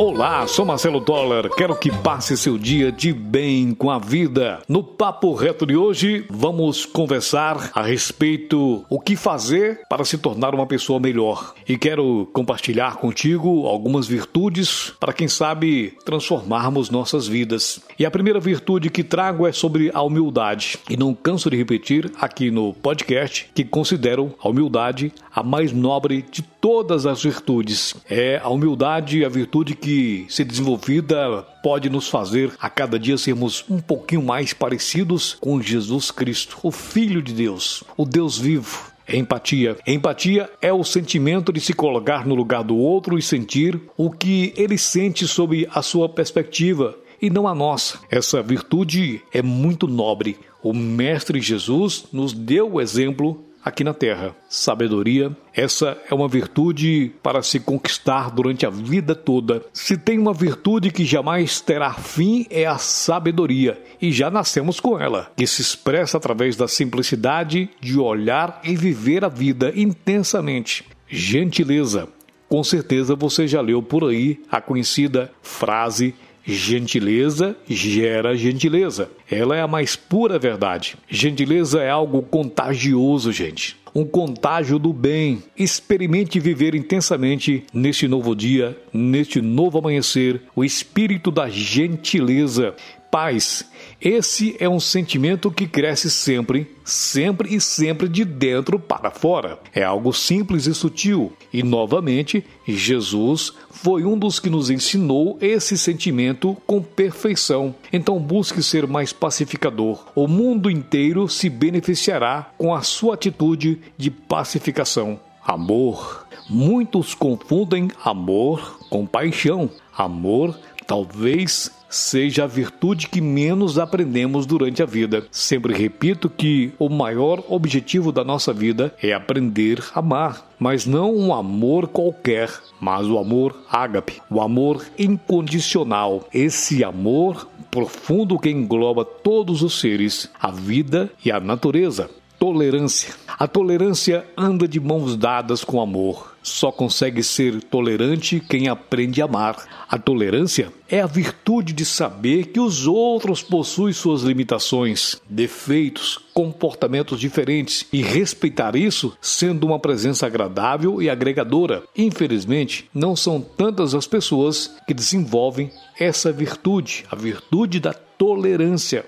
Olá, sou Marcelo Dollar. Quero que passe seu dia de bem com a vida. No papo reto de hoje, vamos conversar a respeito o que fazer para se tornar uma pessoa melhor. E quero compartilhar contigo algumas virtudes para quem sabe transformarmos nossas vidas. E a primeira virtude que trago é sobre a humildade. E não canso de repetir aqui no podcast que considero a humildade a mais nobre de todas as virtudes. É a humildade a virtude que que, se desenvolvida, pode nos fazer a cada dia sermos um pouquinho mais parecidos com Jesus Cristo, o Filho de Deus, o Deus vivo. Empatia. Empatia é o sentimento de se colocar no lugar do outro e sentir o que ele sente sob a sua perspectiva e não a nossa. Essa virtude é muito nobre. O Mestre Jesus nos deu o exemplo aqui na terra. Sabedoria, essa é uma virtude para se conquistar durante a vida toda. Se tem uma virtude que jamais terá fim, é a sabedoria, e já nascemos com ela, que se expressa através da simplicidade de olhar e viver a vida intensamente. Gentileza. Com certeza você já leu por aí a conhecida frase Gentileza gera gentileza. Ela é a mais pura verdade. Gentileza é algo contagioso, gente. Um contágio do bem. Experimente viver intensamente neste novo dia, neste novo amanhecer, o espírito da gentileza paz. Esse é um sentimento que cresce sempre, sempre e sempre de dentro para fora. É algo simples e sutil. E novamente, Jesus foi um dos que nos ensinou esse sentimento com perfeição. Então busque ser mais pacificador. O mundo inteiro se beneficiará com a sua atitude de pacificação. Amor. Muitos confundem amor com paixão. Amor talvez seja a virtude que menos aprendemos durante a vida. Sempre repito que o maior objetivo da nossa vida é aprender a amar, mas não um amor qualquer, mas o amor ágape, o amor incondicional. Esse amor profundo que engloba todos os seres, a vida e a natureza. Tolerância. A tolerância anda de mãos dadas com amor. Só consegue ser tolerante quem aprende a amar. A tolerância é a virtude de saber que os outros possuem suas limitações, defeitos, comportamentos diferentes e respeitar isso sendo uma presença agradável e agregadora. Infelizmente, não são tantas as pessoas que desenvolvem essa virtude, a virtude da tolerância.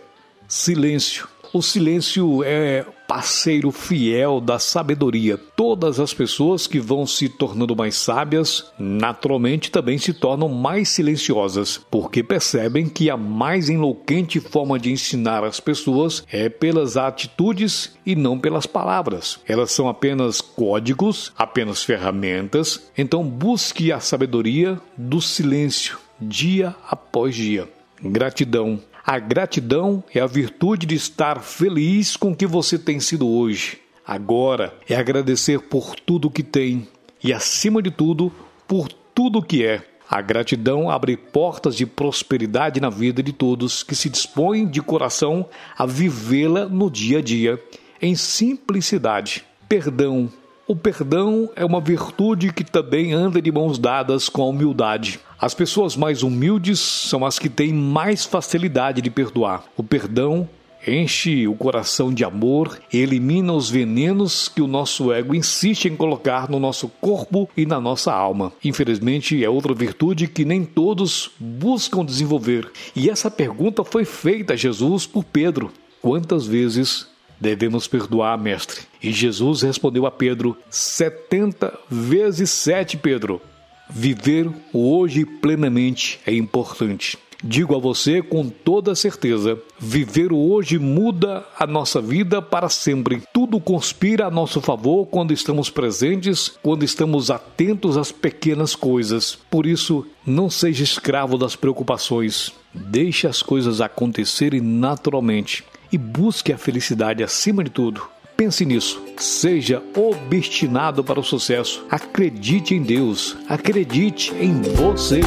Silêncio. O silêncio é parceiro fiel da sabedoria. Todas as pessoas que vão se tornando mais sábias, naturalmente também se tornam mais silenciosas, porque percebem que a mais enlouquente forma de ensinar as pessoas é pelas atitudes e não pelas palavras. Elas são apenas códigos, apenas ferramentas. Então busque a sabedoria do silêncio, dia após dia. Gratidão a gratidão é a virtude de estar feliz com o que você tem sido hoje. Agora é agradecer por tudo que tem e, acima de tudo, por tudo que é. A gratidão abre portas de prosperidade na vida de todos que se dispõem de coração a vivê-la no dia a dia, em simplicidade. Perdão o perdão é uma virtude que também anda de mãos dadas com a humildade. As pessoas mais humildes são as que têm mais facilidade de perdoar. O perdão enche o coração de amor e elimina os venenos que o nosso ego insiste em colocar no nosso corpo e na nossa alma. Infelizmente, é outra virtude que nem todos buscam desenvolver. E essa pergunta foi feita a Jesus por Pedro: Quantas vezes devemos perdoar, mestre. E Jesus respondeu a Pedro: setenta vezes sete, Pedro. Viver o hoje plenamente é importante. Digo a você com toda certeza: viver o hoje muda a nossa vida para sempre. Tudo conspira a nosso favor quando estamos presentes, quando estamos atentos às pequenas coisas. Por isso, não seja escravo das preocupações. Deixe as coisas acontecerem naturalmente e busque a felicidade acima de tudo. Pense nisso. Seja obstinado para o sucesso. Acredite em Deus. Acredite em você.